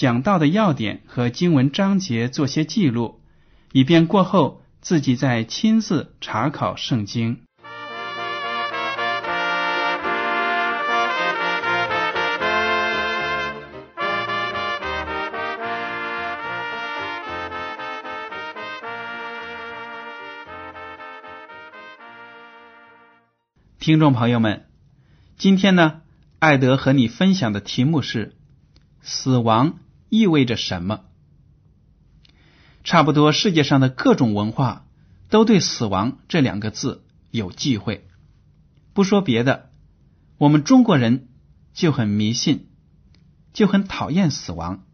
讲到的要点和经文章节做些记录，以便过后自己再亲自查考圣经。听众朋友们，今天呢，艾德和你分享的题目是“死亡意味着什么”。差不多世界上的各种文化都对“死亡”这两个字有忌讳。不说别的，我们中国人就很迷信，就很讨厌死亡。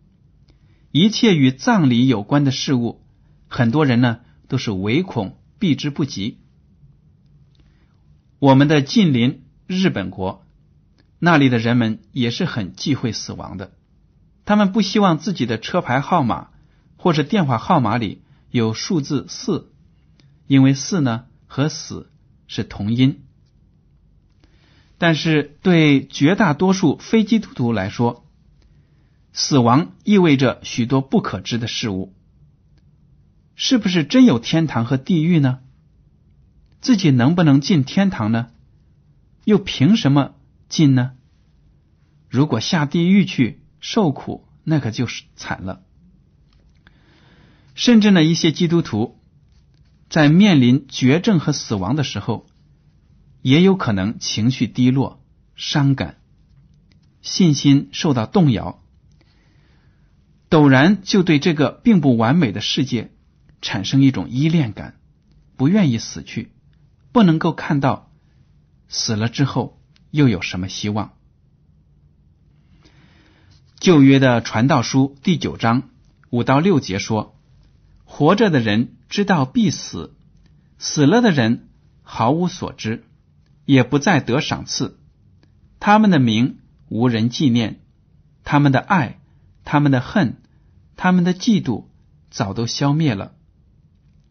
一切与葬礼有关的事物，很多人呢都是唯恐避之不及。我们的近邻日本国，那里的人们也是很忌讳死亡的。他们不希望自己的车牌号码或者电话号码里有数字四，因为四呢和死是同音。但是对绝大多数非基督徒来说，死亡意味着许多不可知的事物。是不是真有天堂和地狱呢？自己能不能进天堂呢？又凭什么进呢？如果下地狱去受苦，那可就是惨了。甚至呢，一些基督徒在面临绝症和死亡的时候，也有可能情绪低落、伤感，信心受到动摇，陡然就对这个并不完美的世界产生一种依恋感，不愿意死去。不能够看到死了之后又有什么希望。旧约的传道书第九章五到六节说：“活着的人知道必死，死了的人毫无所知，也不再得赏赐。他们的名无人纪念，他们的爱、他们的恨、他们的嫉妒早都消灭了。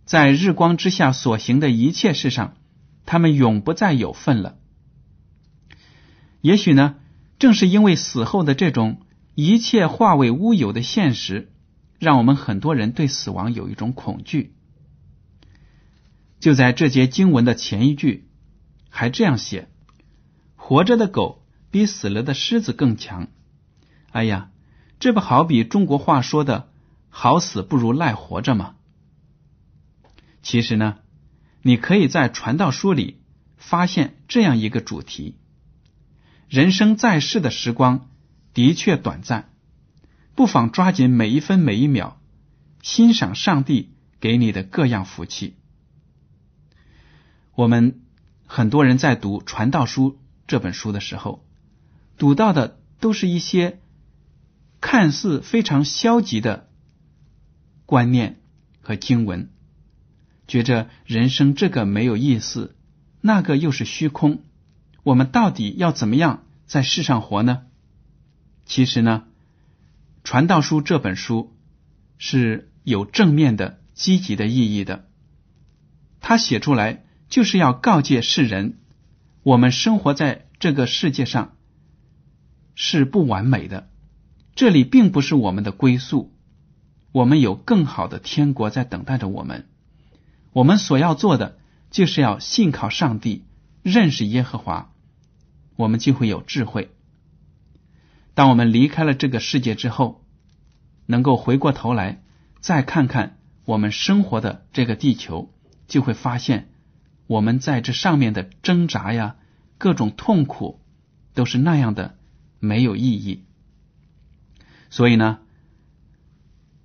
在日光之下所行的一切事上。”他们永不再有份了。也许呢，正是因为死后的这种一切化为乌有的现实，让我们很多人对死亡有一种恐惧。就在这节经文的前一句，还这样写：“活着的狗比死了的狮子更强。”哎呀，这不好比中国话说的“好死不如赖活着”吗？其实呢。你可以在传道书里发现这样一个主题：人生在世的时光的确短暂，不妨抓紧每一分每一秒，欣赏上帝给你的各样福气。我们很多人在读《传道书》这本书的时候，读到的都是一些看似非常消极的观念和经文。觉着人生这个没有意思，那个又是虚空，我们到底要怎么样在世上活呢？其实呢，《传道书》这本书是有正面的、积极的意义的。他写出来就是要告诫世人，我们生活在这个世界上是不完美的，这里并不是我们的归宿，我们有更好的天国在等待着我们。我们所要做的，就是要信靠上帝，认识耶和华，我们就会有智慧。当我们离开了这个世界之后，能够回过头来再看看我们生活的这个地球，就会发现我们在这上面的挣扎呀，各种痛苦都是那样的没有意义。所以呢，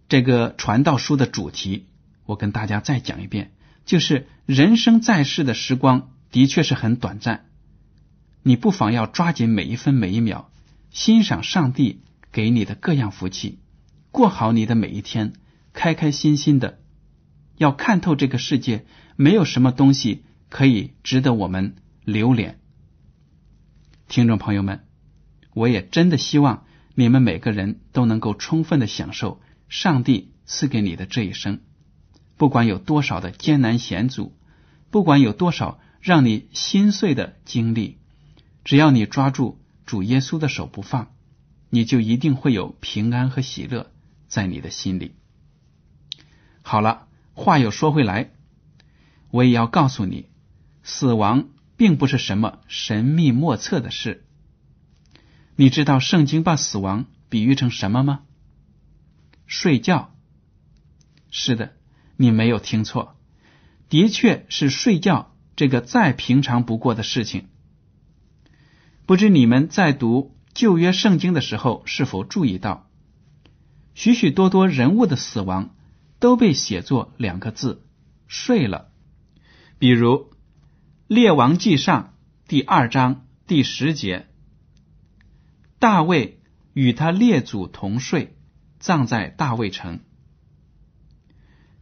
这个传道书的主题，我跟大家再讲一遍，就是人生在世的时光的确是很短暂，你不妨要抓紧每一分每一秒，欣赏上帝给你的各样福气，过好你的每一天，开开心心的，要看透这个世界，没有什么东西可以值得我们留恋。听众朋友们，我也真的希望。你们每个人都能够充分的享受上帝赐给你的这一生，不管有多少的艰难险阻，不管有多少让你心碎的经历，只要你抓住主耶稣的手不放，你就一定会有平安和喜乐在你的心里。好了，话又说回来，我也要告诉你，死亡并不是什么神秘莫测的事。你知道圣经把死亡比喻成什么吗？睡觉。是的，你没有听错，的确是睡觉这个再平常不过的事情。不知你们在读旧约圣经的时候是否注意到，许许多多人物的死亡都被写作两个字“睡了”。比如《列王记上》第二章第十节。大卫与他列祖同睡，葬在大卫城。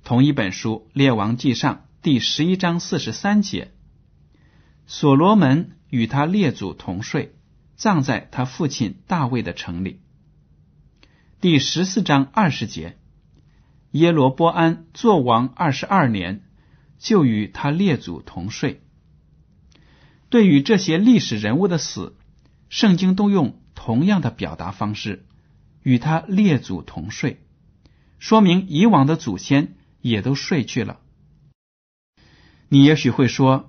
同一本书《列王记上》第十一章四十三节，所罗门与他列祖同睡，葬在他父亲大卫的城里。第十四章二十节，耶罗波安做王二十二年，就与他列祖同睡。对于这些历史人物的死，圣经都用。同样的表达方式，与他列祖同睡，说明以往的祖先也都睡去了。你也许会说，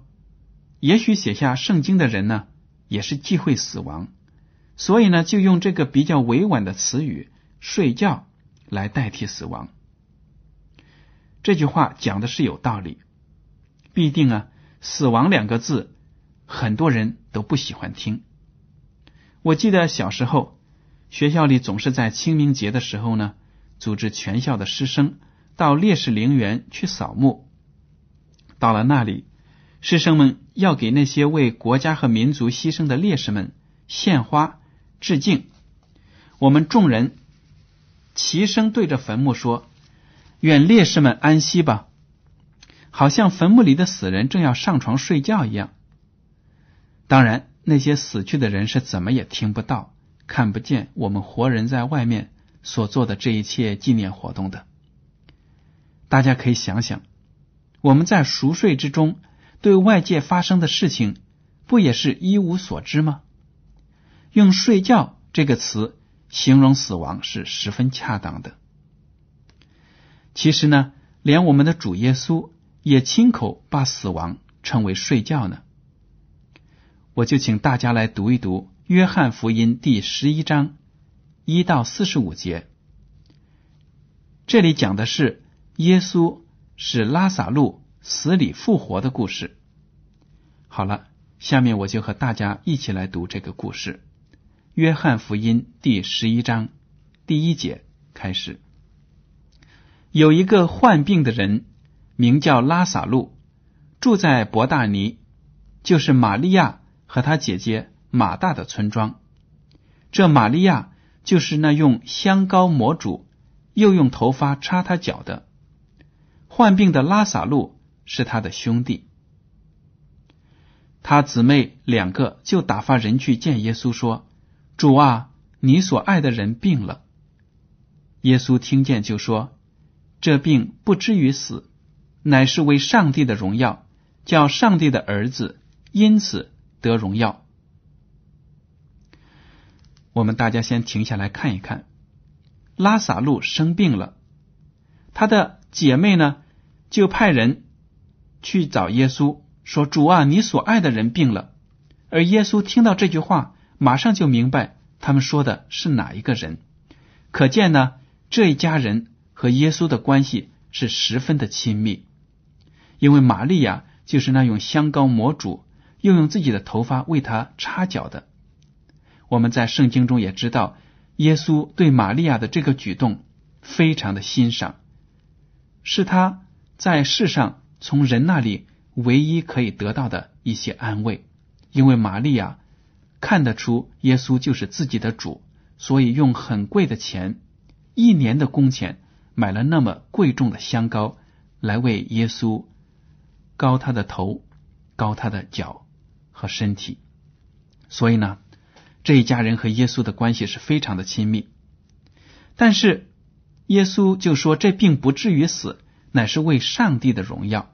也许写下圣经的人呢，也是忌讳死亡，所以呢，就用这个比较委婉的词语“睡觉”来代替死亡。这句话讲的是有道理，必定啊，死亡两个字，很多人都不喜欢听。我记得小时候，学校里总是在清明节的时候呢，组织全校的师生到烈士陵园去扫墓。到了那里，师生们要给那些为国家和民族牺牲的烈士们献花致敬。我们众人齐声对着坟墓说：“愿烈士们安息吧。”好像坟墓里的死人正要上床睡觉一样。当然。那些死去的人是怎么也听不到、看不见我们活人在外面所做的这一切纪念活动的。大家可以想想，我们在熟睡之中对外界发生的事情，不也是一无所知吗？用“睡觉”这个词形容死亡是十分恰当的。其实呢，连我们的主耶稣也亲口把死亡称为“睡觉”呢。我就请大家来读一读《约翰福音》第十一章一到四十五节。这里讲的是耶稣使拉萨路死里复活的故事。好了，下面我就和大家一起来读这个故事。《约翰福音》第十一章第一节开始：有一个患病的人，名叫拉萨路，住在伯大尼，就是玛利亚。和他姐姐马大的村庄，这玛利亚就是那用香膏抹主，又用头发插他脚的。患病的拉萨路是他的兄弟，他姊妹两个就打发人去见耶稣，说：“主啊，你所爱的人病了。”耶稣听见就说：“这病不至于死，乃是为上帝的荣耀，叫上帝的儿子因此。”得荣耀。我们大家先停下来看一看，拉萨路生病了，他的姐妹呢就派人去找耶稣，说：“主啊，你所爱的人病了。”而耶稣听到这句话，马上就明白他们说的是哪一个人。可见呢，这一家人和耶稣的关系是十分的亲密，因为玛利亚就是那用香膏抹主，又用自己的头发为他擦脚的。我们在圣经中也知道，耶稣对玛利亚的这个举动非常的欣赏，是他在世上从人那里唯一可以得到的一些安慰，因为玛利亚看得出耶稣就是自己的主，所以用很贵的钱。一年的工钱买了那么贵重的香膏，来为耶稣膏他的头、膏他的脚和身体。所以呢，这一家人和耶稣的关系是非常的亲密。但是耶稣就说，这并不至于死，乃是为上帝的荣耀。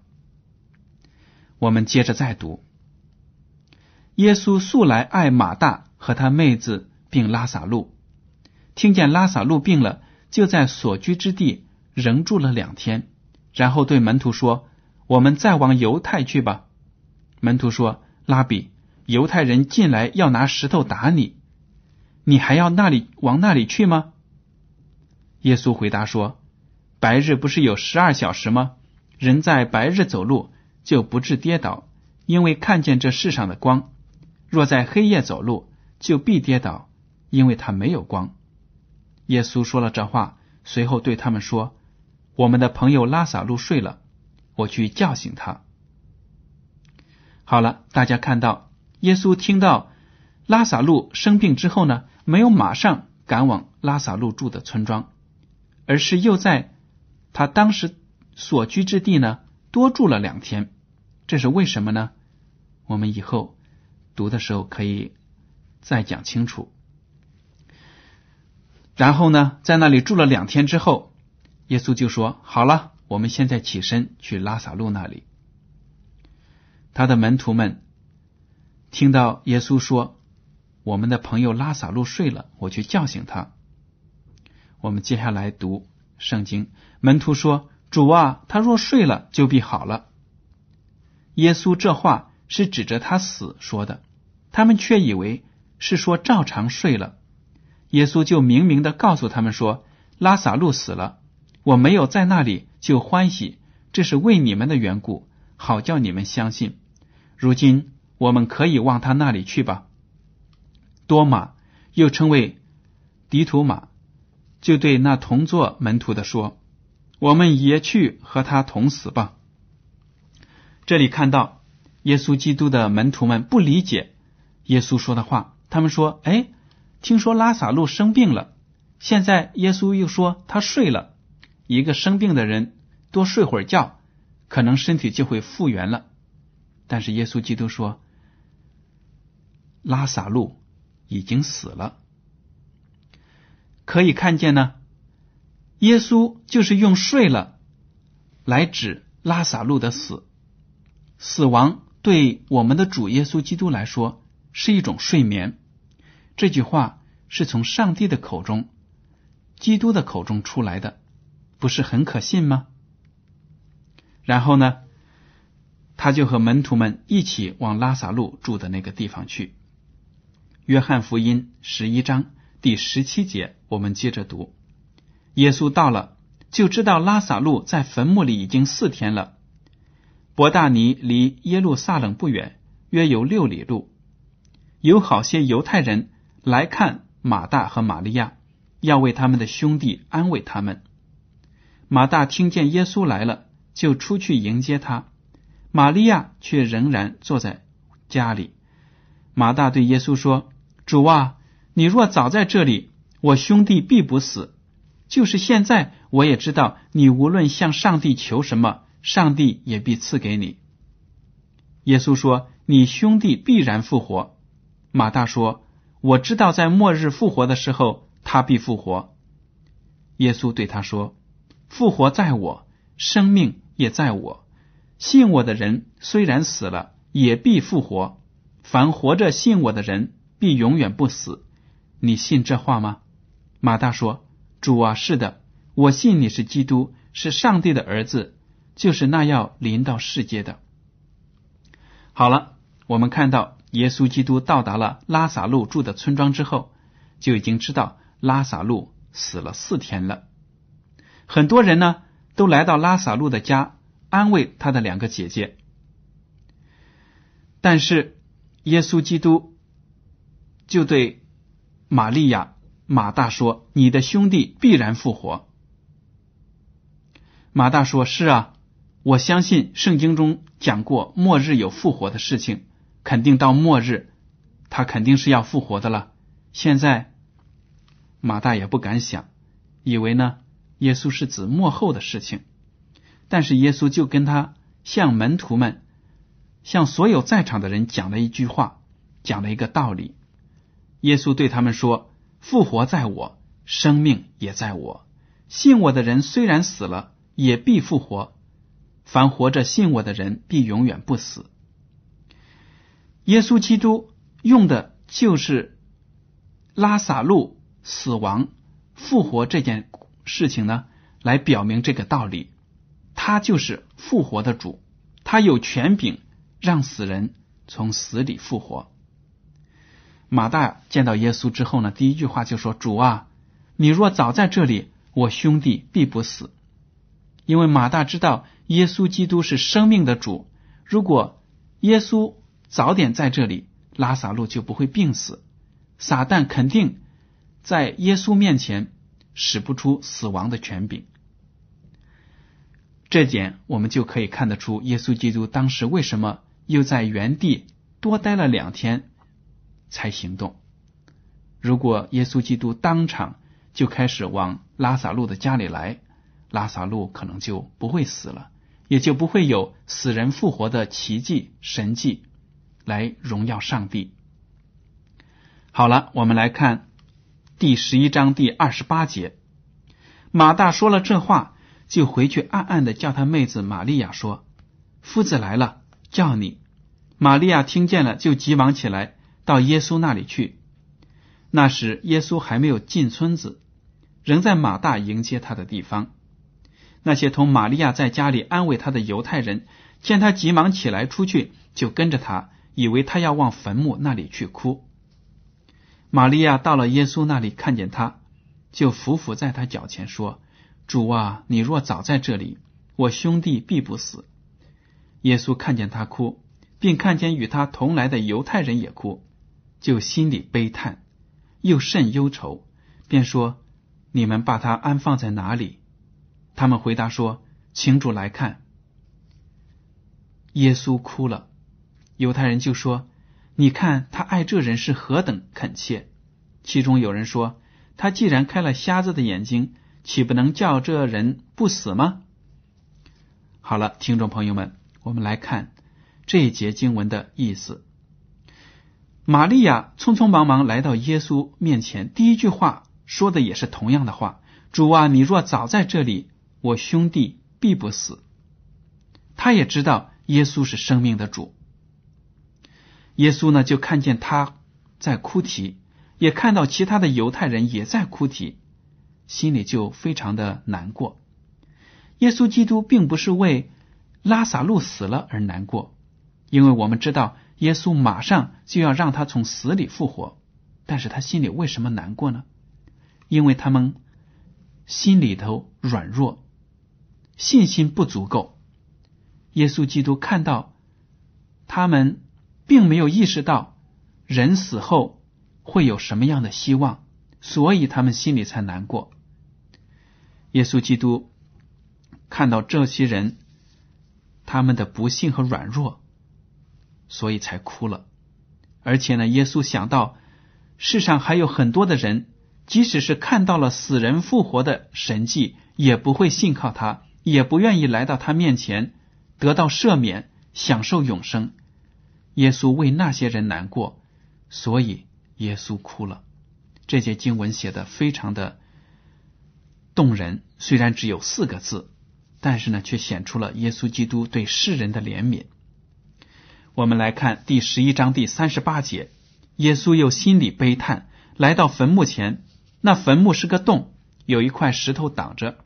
我们接着再读：耶稣素来爱马大和他妹子，并拉萨路，听见拉萨路病了。就在所居之地仍住了两天，然后对门徒说：“我们再往犹太去吧。”门徒说：“拉比，犹太人进来要拿石头打你，你还要那里往那里去吗？”耶稣回答说：“白日不是有十二小时吗？人在白日走路就不致跌倒，因为看见这世上的光；若在黑夜走路，就必跌倒，因为他没有光。”耶稣说了这话，随后对他们说：“我们的朋友拉萨路睡了，我去叫醒他。”好了，大家看到耶稣听到拉萨路生病之后呢，没有马上赶往拉萨路住的村庄，而是又在他当时所居之地呢多住了两天。这是为什么呢？我们以后读的时候可以再讲清楚。然后呢，在那里住了两天之后，耶稣就说：“好了，我们现在起身去拉萨路那里。”他的门徒们听到耶稣说：“我们的朋友拉萨路睡了，我去叫醒他。”我们接下来读圣经，门徒说：“主啊，他若睡了，就必好了。”耶稣这话是指着他死说的，他们却以为是说照常睡了。耶稣就明明的告诉他们说：“拉萨路死了，我没有在那里就欢喜，这是为你们的缘故，好叫你们相信。如今我们可以往他那里去吧。”多马又称为迪图马，就对那同做门徒的说：“我们也去和他同死吧。”这里看到耶稣基督的门徒们不理解耶稣说的话，他们说：“哎。”听说拉萨路生病了，现在耶稣又说他睡了。一个生病的人多睡会儿觉，可能身体就会复原了。但是耶稣基督说，拉萨路已经死了。可以看见呢，耶稣就是用睡了来指拉萨路的死。死亡对我们的主耶稣基督来说是一种睡眠。这句话是从上帝的口中、基督的口中出来的，不是很可信吗？然后呢，他就和门徒们一起往拉萨路住的那个地方去。约翰福音十一章第十七节，我们接着读：耶稣到了，就知道拉萨路在坟墓里已经四天了。伯大尼离耶路撒冷不远，约有六里路，有好些犹太人。来看马大和玛利亚，要为他们的兄弟安慰他们。马大听见耶稣来了，就出去迎接他；玛利亚却仍然坐在家里。马大对耶稣说：“主啊，你若早在这里，我兄弟必不死。就是现在，我也知道你无论向上帝求什么，上帝也必赐给你。”耶稣说：“你兄弟必然复活。”马大说。我知道，在末日复活的时候，他必复活。耶稣对他说：“复活在我，生命也在我。信我的人虽然死了，也必复活。凡活着信我的人，必永远不死。你信这话吗？”马大说：“主啊，是的，我信你是基督，是上帝的儿子，就是那要临到世界的。”好了，我们看到。耶稣基督到达了拉萨路住的村庄之后，就已经知道拉萨路死了四天了。很多人呢都来到拉萨路的家安慰他的两个姐姐，但是耶稣基督就对玛利亚、马大说：“你的兄弟必然复活。”马大说：“是啊，我相信圣经中讲过末日有复活的事情，肯定到末日他肯定是要复活的了。现在马大也不敢想，以为呢。”耶稣是指幕后的事情，但是耶稣就跟他向门徒们、向所有在场的人讲了一句话，讲了一个道理。耶稣对他们说：“复活在我，生命也在我。信我的人虽然死了，也必复活；凡活着信我的人，必永远不死。”耶稣基督用的就是拉萨路死亡、复活这件。事情呢，来表明这个道理，他就是复活的主，他有权柄让死人从死里复活。马大见到耶稣之后呢，第一句话就说：“主啊，你若早在这里，我兄弟必不死。”因为马大知道耶稣基督是生命的主，如果耶稣早点在这里，拉萨路就不会病死，撒旦肯定在耶稣面前。使不出死亡的权柄，这点我们就可以看得出，耶稣基督当时为什么又在原地多待了两天才行动。如果耶稣基督当场就开始往拉萨路的家里来，拉萨路可能就不会死了，也就不会有死人复活的奇迹神迹来荣耀上帝。好了，我们来看。第十一章第二十八节，马大说了这话，就回去暗暗的叫他妹子玛利亚说：“夫子来了，叫你。”玛利亚听见了，就急忙起来到耶稣那里去。那时耶稣还没有进村子，仍在马大迎接他的地方。那些同玛利亚在家里安慰他的犹太人，见他急忙起来出去，就跟着他，以为他要往坟墓那里去哭。玛利亚到了耶稣那里，看见他，就伏伏在他脚前说：“主啊，你若早在这里，我兄弟必不死。”耶稣看见他哭，并看见与他同来的犹太人也哭，就心里悲叹，又甚忧愁，便说：“你们把他安放在哪里？”他们回答说：“请主来看。”耶稣哭了，犹太人就说。你看他爱这人是何等恳切。其中有人说：“他既然开了瞎子的眼睛，岂不能叫这人不死吗？”好了，听众朋友们，我们来看这一节经文的意思。玛利亚匆匆忙忙来到耶稣面前，第一句话说的也是同样的话：“主啊，你若早在这里，我兄弟必不死。”他也知道耶稣是生命的主。耶稣呢，就看见他在哭啼，也看到其他的犹太人也在哭啼，心里就非常的难过。耶稣基督并不是为拉萨路死了而难过，因为我们知道耶稣马上就要让他从死里复活，但是他心里为什么难过呢？因为他们心里头软弱，信心不足够。耶稣基督看到他们。并没有意识到人死后会有什么样的希望，所以他们心里才难过。耶稣基督看到这些人他们的不幸和软弱，所以才哭了。而且呢，耶稣想到世上还有很多的人，即使是看到了死人复活的神迹，也不会信靠他，也不愿意来到他面前得到赦免，享受永生。耶稣为那些人难过，所以耶稣哭了。这节经文写的非常的动人，虽然只有四个字，但是呢，却显出了耶稣基督对世人的怜悯。我们来看第十一章第三十八节，耶稣又心里悲叹，来到坟墓前，那坟墓是个洞，有一块石头挡着。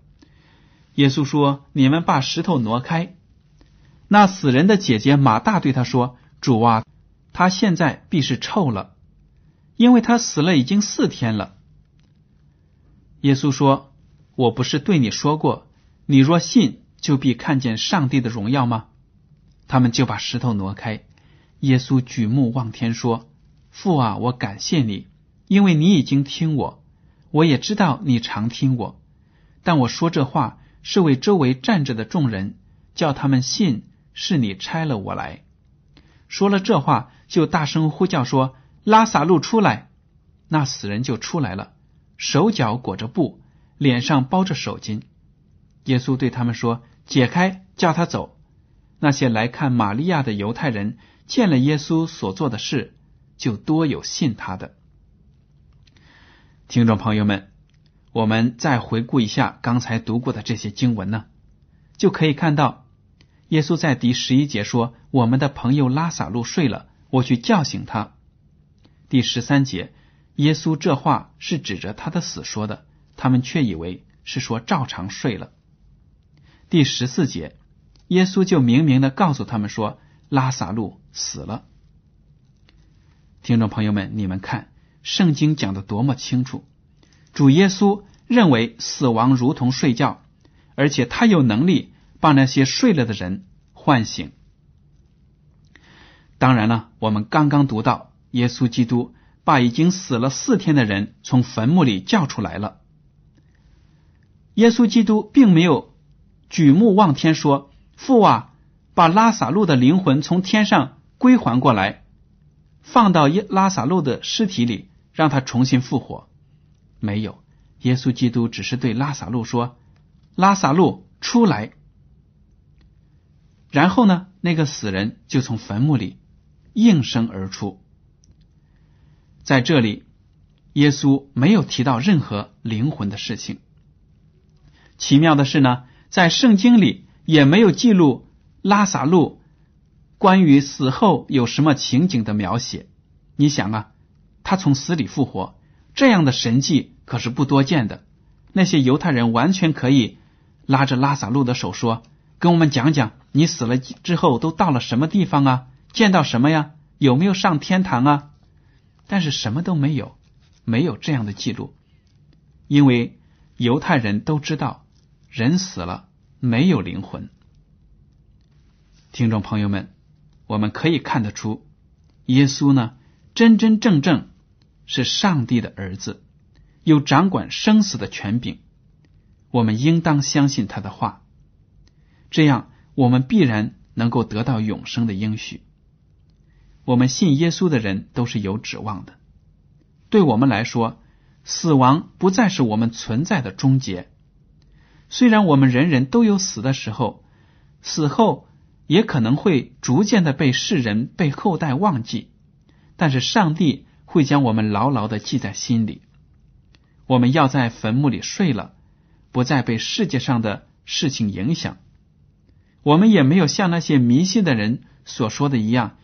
耶稣说：“你们把石头挪开。”那死人的姐姐马大对他说。主啊，他现在必是臭了，因为他死了已经四天了。耶稣说：“我不是对你说过，你若信，就必看见上帝的荣耀吗？”他们就把石头挪开。耶稣举目望天说：“父啊，我感谢你，因为你已经听我，我也知道你常听我。但我说这话是为周围站着的众人，叫他们信是你拆了我来。”说了这话，就大声呼叫说：“拉萨路出来！”那死人就出来了，手脚裹着布，脸上包着手巾。耶稣对他们说：“解开，叫他走。”那些来看玛利亚的犹太人见了耶稣所做的事，就多有信他的。听众朋友们，我们再回顾一下刚才读过的这些经文呢，就可以看到，耶稣在第十一节说：“我们的朋友拉萨路睡了，我去叫醒他。”第十三节，耶稣这话是指着他的死说的，他们却以为是说照常睡了。第十四节。耶稣就明明的告诉他们说：“拉萨路死了。”听众朋友们，你们看，圣经讲的多么清楚！主耶稣认为死亡如同睡觉，而且他有能力把那些睡了的人唤醒。当然了，我们刚刚读到耶稣基督把已经死了四天的人从坟墓里叫出来了。耶稣基督并没有举目望天说。父啊，把拉萨路的灵魂从天上归还过来，放到耶拉萨路的尸体里，让他重新复活。没有，耶稣基督只是对拉萨路说：“拉萨路出来。”然后呢，那个死人就从坟墓里应声而出。在这里，耶稣没有提到任何灵魂的事情。奇妙的是呢，在圣经里。也没有记录拉萨路关于死后有什么情景的描写。你想啊，他从死里复活，这样的神迹可是不多见的。那些犹太人完全可以拉着拉萨路的手说：“跟我们讲讲，你死了之后都到了什么地方啊？见到什么呀？有没有上天堂啊？”但是什么都没有，没有这样的记录，因为犹太人都知道，人死了。没有灵魂，听众朋友们，我们可以看得出，耶稣呢真真正正是上帝的儿子，有掌管生死的权柄。我们应当相信他的话，这样我们必然能够得到永生的应许。我们信耶稣的人都是有指望的。对我们来说，死亡不再是我们存在的终结。虽然我们人人都有死的时候，死后也可能会逐渐的被世人、被后代忘记，但是上帝会将我们牢牢的记在心里。我们要在坟墓里睡了，不再被世界上的事情影响。我们也没有像那些迷信的人所说的一样，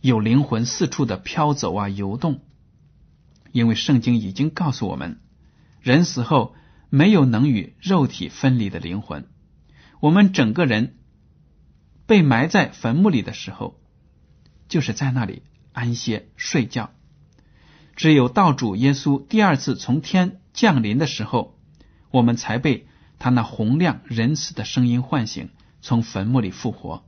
有灵魂四处的飘走啊、游动，因为圣经已经告诉我们，人死后。没有能与肉体分离的灵魂，我们整个人被埋在坟墓里的时候，就是在那里安歇睡觉。只有道主耶稣第二次从天降临的时候，我们才被他那洪亮仁慈的声音唤醒，从坟墓里复活。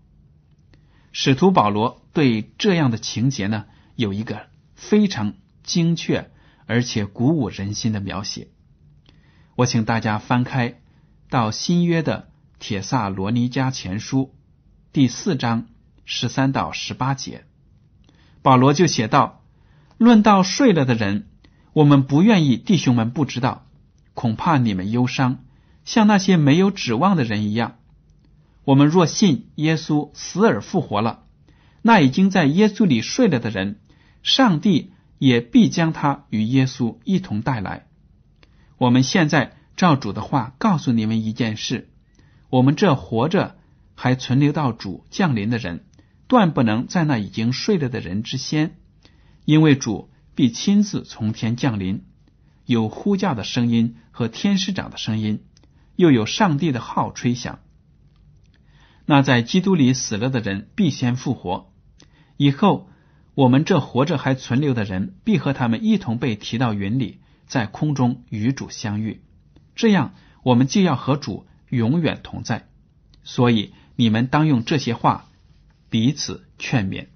使徒保罗对这样的情节呢，有一个非常精确而且鼓舞人心的描写。我请大家翻开到新约的《铁萨罗尼迦前书》第四章十三到十八节，保罗就写道：“论到睡了的人，我们不愿意弟兄们不知道，恐怕你们忧伤，像那些没有指望的人一样。我们若信耶稣死而复活了，那已经在耶稣里睡了的人，上帝也必将他与耶稣一同带来。”我们现在照主的话告诉你们一件事：我们这活着还存留到主降临的人，断不能在那已经睡了的人之先，因为主必亲自从天降临，有呼叫的声音和天使长的声音，又有上帝的号吹响。那在基督里死了的人必先复活，以后我们这活着还存留的人必和他们一同被提到云里。在空中与主相遇，这样我们就要和主永远同在。所以你们当用这些话彼此劝勉。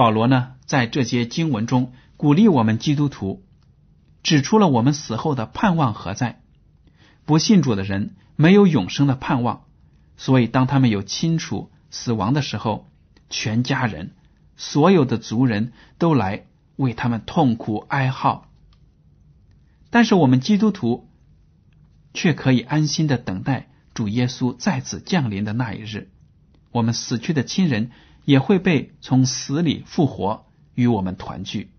保罗呢，在这些经文中鼓励我们基督徒，指出了我们死后的盼望何在。不信主的人没有永生的盼望，所以当他们有亲属死亡的时候，全家人、所有的族人都来为他们痛苦哀号。但是我们基督徒却可以安心的等待主耶稣再次降临的那一日，我们死去的亲人。也会被从死里复活，与我们团聚。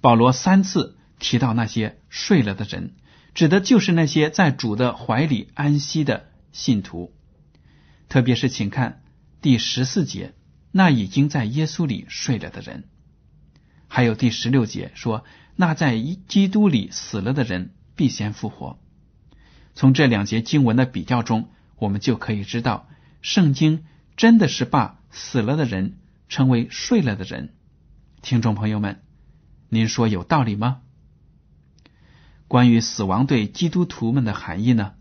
保罗三次提到那些睡了的人，指的就是那些在主的怀里安息的信徒。特别是，请看第十四节，那已经在耶稣里睡了的人；还有第十六节说，那在基督里死了的人必先复活。从这两节经文的比较中，我们就可以知道，圣经。真的是把死了的人称为睡了的人，听众朋友们，您说有道理吗？关于死亡对基督徒们的含义呢？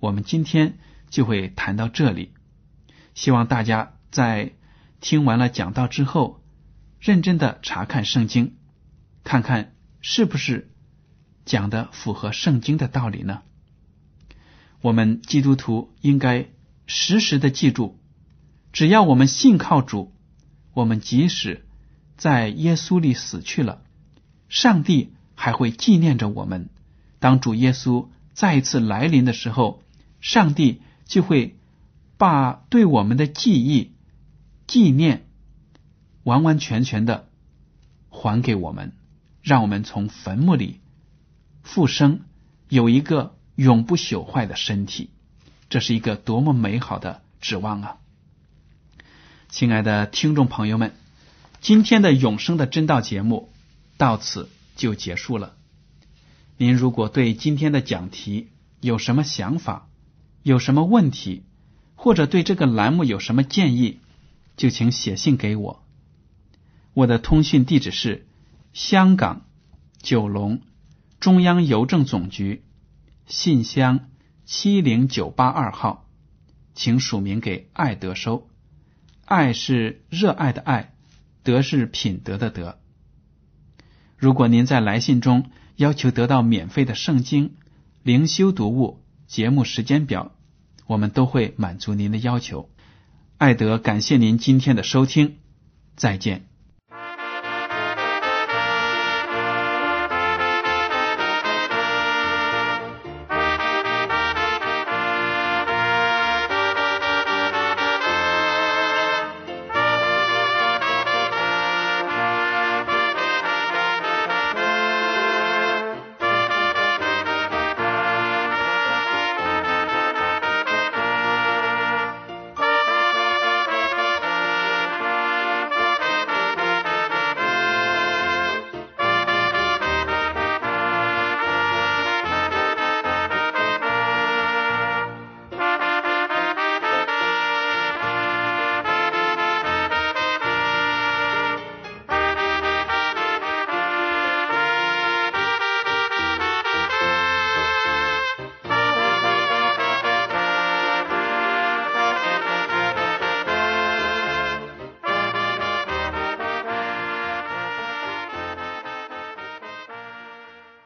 我们今天就会谈到这里。希望大家在听完了讲道之后，认真的查看圣经，看看是不是讲的符合圣经的道理呢？我们基督徒应该时时的记住。只要我们信靠主，我们即使在耶稣里死去了，上帝还会纪念着我们。当主耶稣再一次来临的时候，上帝就会把对我们的记忆、纪念完完全全的还给我们，让我们从坟墓里复生，有一个永不朽坏的身体。这是一个多么美好的指望啊！亲爱的听众朋友们，今天的永生的真道节目到此就结束了。您如果对今天的讲题有什么想法、有什么问题，或者对这个栏目有什么建议，就请写信给我。我的通讯地址是香港九龙中央邮政总局信箱七零九八二号，请署名给爱德收。爱是热爱的爱，德是品德的德。如果您在来信中要求得到免费的圣经灵修读物节目时间表，我们都会满足您的要求。艾德感谢您今天的收听，再见。